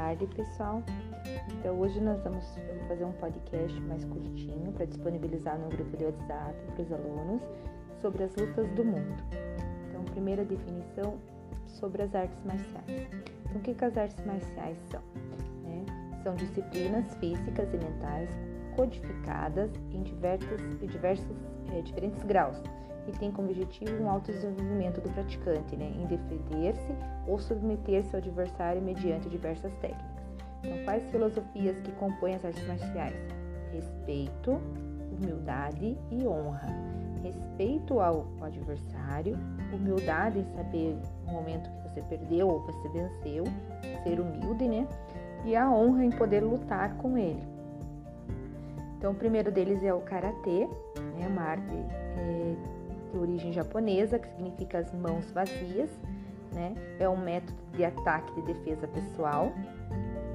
tarde, pessoal. Então, hoje nós vamos fazer um podcast mais curtinho para disponibilizar no grupo de WhatsApp para os alunos sobre as lutas do mundo. Então, primeira definição sobre as artes marciais. Então, o que, que as artes marciais são? Né? São disciplinas físicas e mentais codificadas em diversos, diversos é, diferentes graus e tem como objetivo um autodesenvolvimento do praticante, né, em defender-se ou submeter-se ao adversário mediante diversas técnicas. Então, quais filosofias que compõem as artes marciais? Respeito, humildade e honra. Respeito ao adversário, humildade em saber o momento que você perdeu ou você venceu, ser humilde, né? E a honra em poder lutar com ele. Então, o primeiro deles é o karatê, né? Uma arte é, de origem japonesa, que significa as mãos vazias, né? É um método de ataque e defesa pessoal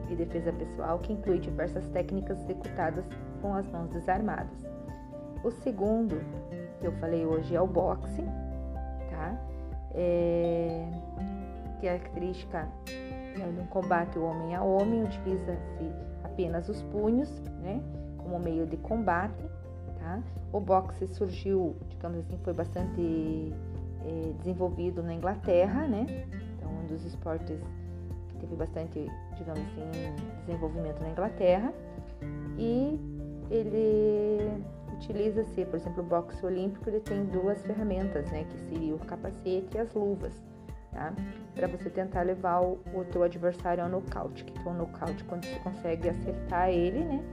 e defesa pessoal que inclui diversas técnicas executadas com as mãos desarmadas. O segundo que eu falei hoje é o boxe, tá? É, é característica é um combate homem a homem, utiliza-se apenas os punhos, né? Como meio de combate Tá? O boxe surgiu, digamos assim, foi bastante é, desenvolvido na Inglaterra, né? Então, um dos esportes que teve bastante, digamos assim, desenvolvimento na Inglaterra. E ele utiliza-se, por exemplo, o boxe olímpico, ele tem duas ferramentas, né? Que seria o capacete e as luvas, tá? Para você tentar levar o, o teu adversário ao nocaute, que é o nocaute quando você consegue acertar ele, né?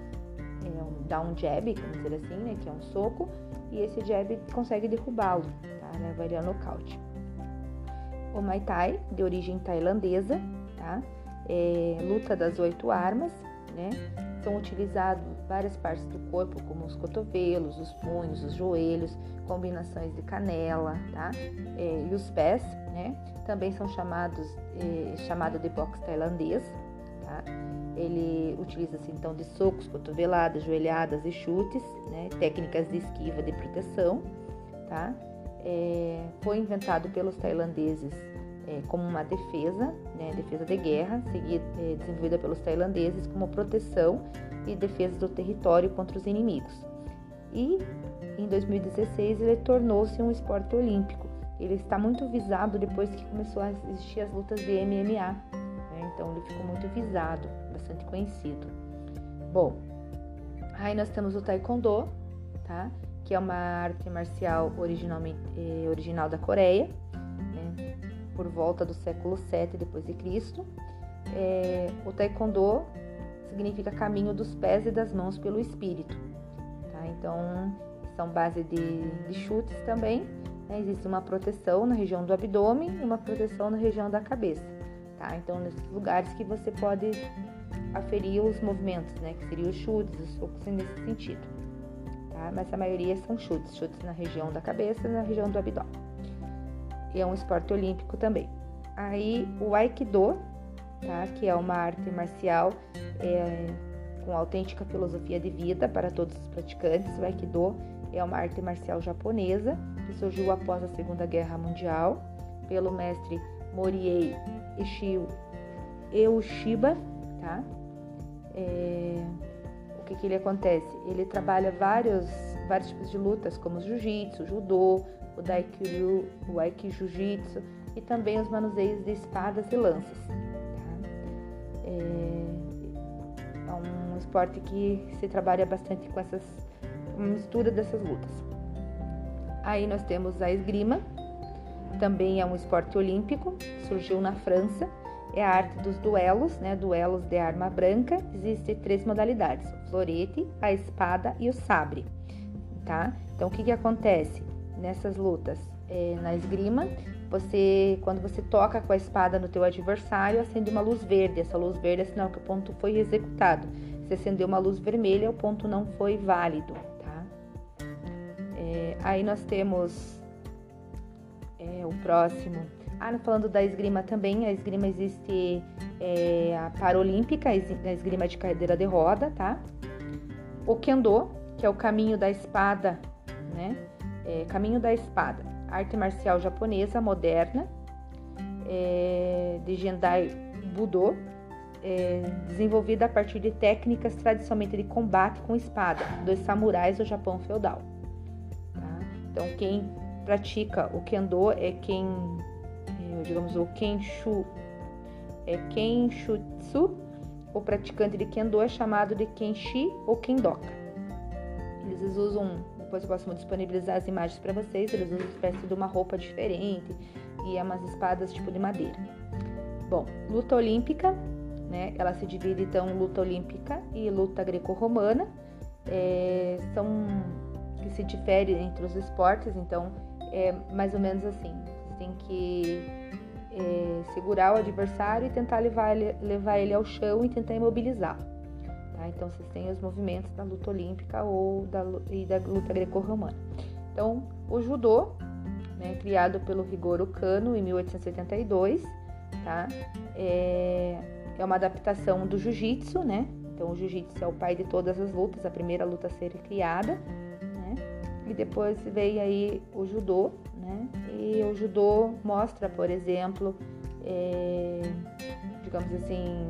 É um, dá um jab, vamos dizer assim, né, que é um soco, e esse jab consegue derrubá-lo, tá? Leva ele ao nocaute. O Muay Thai, de origem tailandesa, tá? É, luta das oito armas, né? São utilizados várias partes do corpo, como os cotovelos, os punhos, os joelhos, combinações de canela, tá? É, e os pés, né? Também são chamados é, chamado de boxe tailandês, tá? Ele utiliza-se então de socos, cotoveladas, joelhadas e chutes, né? técnicas de esquiva de proteção. Tá? É, foi inventado pelos tailandeses é, como uma defesa, né? defesa de guerra, seguida, é, desenvolvida pelos tailandeses como proteção e defesa do território contra os inimigos. E em 2016 ele tornou-se um esporte olímpico. Ele está muito visado depois que começou a existir as lutas de MMA, então ele ficou muito visado, bastante conhecido. Bom, aí nós temos o Taekwondo, tá? Que é uma arte marcial originalmente, eh, original da Coreia, né? por volta do século 7 depois de Cristo. É, o Taekwondo significa caminho dos pés e das mãos pelo espírito. Tá? Então, são base de, de chutes também. Né? Existe uma proteção na região do abdômen e uma proteção na região da cabeça tá? Então, nesses lugares que você pode aferir os movimentos, né? Que seriam os chutes, os socos nesse sentido, tá? Mas a maioria são chutes, chutes na região da cabeça na região do abdômen. E é um esporte olímpico também. Aí, o Aikido, tá? Que é uma arte marcial é, com autêntica filosofia de vida para todos os praticantes. O Aikido é uma arte marcial japonesa que surgiu após a Segunda Guerra Mundial pelo mestre Moriei Eushiba, tá? É, o que, que ele acontece? Ele trabalha vários, vários tipos de lutas, como o jiu-jitsu, o judô, o daikyu, o aiki-jiu-jitsu e também os manuseios de espadas e lanças. Tá? É, é um esporte que se trabalha bastante com essas mistura dessas lutas. Aí nós temos a esgrima, também é um esporte olímpico, surgiu na França. É a arte dos duelos, né? Duelos de arma branca. Existem três modalidades: o florete, a espada e o sabre, tá? Então, o que que acontece nessas lutas? É, na esgrima, você, quando você toca com a espada no teu adversário, acende uma luz verde. Essa luz verde é sinal que o ponto foi executado. Se acendeu uma luz vermelha, o ponto não foi válido, tá? É, aí nós temos é, o próximo. Ah, falando da esgrima também, a esgrima existe é, a paralímpica, a esgrima de cadeira de roda, tá? O kendo, que é o caminho da espada, né? É, caminho da espada, arte marcial japonesa moderna, é, de Jendai Budo, é, desenvolvida a partir de técnicas tradicionalmente de combate com espada dos samurais do Japão feudal. Tá? Então, quem pratica o kendo é quem, é, digamos, o kenshu, é kenshutsu, o praticante de kendo é chamado de kenshi ou kendoka. Eles usam, depois eu posso disponibilizar as imagens para vocês, eles usam uma espécie de uma roupa diferente e é umas espadas tipo de madeira. Bom, luta olímpica, né? Ela se divide então luta olímpica e luta greco-romana. É, são que se diferem entre os esportes, então é mais ou menos assim. Você tem que é, segurar o adversário e tentar levar ele, levar ele ao chão e tentar imobilizá-lo. Tá? Então vocês têm os movimentos da luta olímpica ou da, e da luta greco-romana. Então o judô, né, criado pelo Rigoro Kano em 1872 tá? É, é uma adaptação do jiu-jitsu, né? Então o jiu-jitsu é o pai de todas as lutas, a primeira luta a ser criada? E depois veio aí o judô, né? E o judô mostra, por exemplo, é, digamos assim,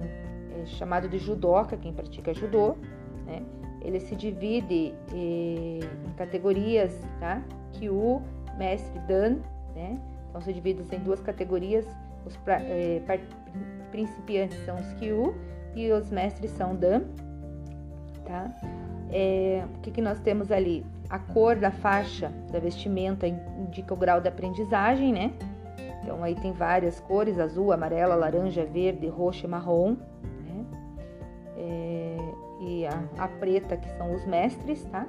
é chamado de judoca, quem pratica judô, né? Ele se divide é, em categorias, tá? Kyu, mestre Dan, né? Então se divide em duas categorias, os é, principiantes são os Kyu e os mestres são Dan, tá? É, o que, que nós temos ali? A cor da faixa da vestimenta indica o grau de aprendizagem, né? Então aí tem várias cores: azul, amarela, laranja, verde, roxo e marrom. Né? É, e a, a, preta, que são os mestres, tá?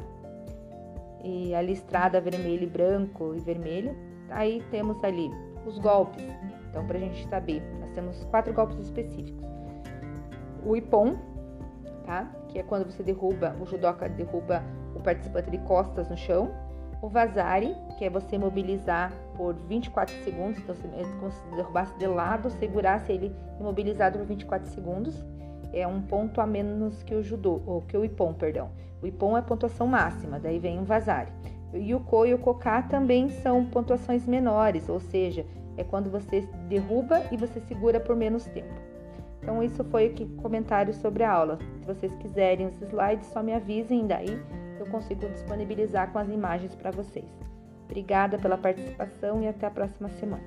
E a listrada vermelho, branco e vermelho. Aí temos ali os golpes. Então, para a gente saber, nós temos quatro golpes específicos. O Ipon, tá? Que é quando você derruba, o judoca derruba o participante de costas no chão. O Vazari, que é você mobilizar por 24 segundos, então como se derrubasse de lado, segurasse ele imobilizado por 24 segundos. É um ponto a menos que o judô, ou que o Ipon, perdão. O Ipon é pontuação máxima, daí vem o Vazari. E o Ko e o Koká também são pontuações menores, ou seja, é quando você derruba e você segura por menos tempo. Então, isso foi aqui comentário sobre a aula. Se vocês quiserem os slides, só me avisem daí eu consigo disponibilizar com as imagens para vocês. Obrigada pela participação e até a próxima semana.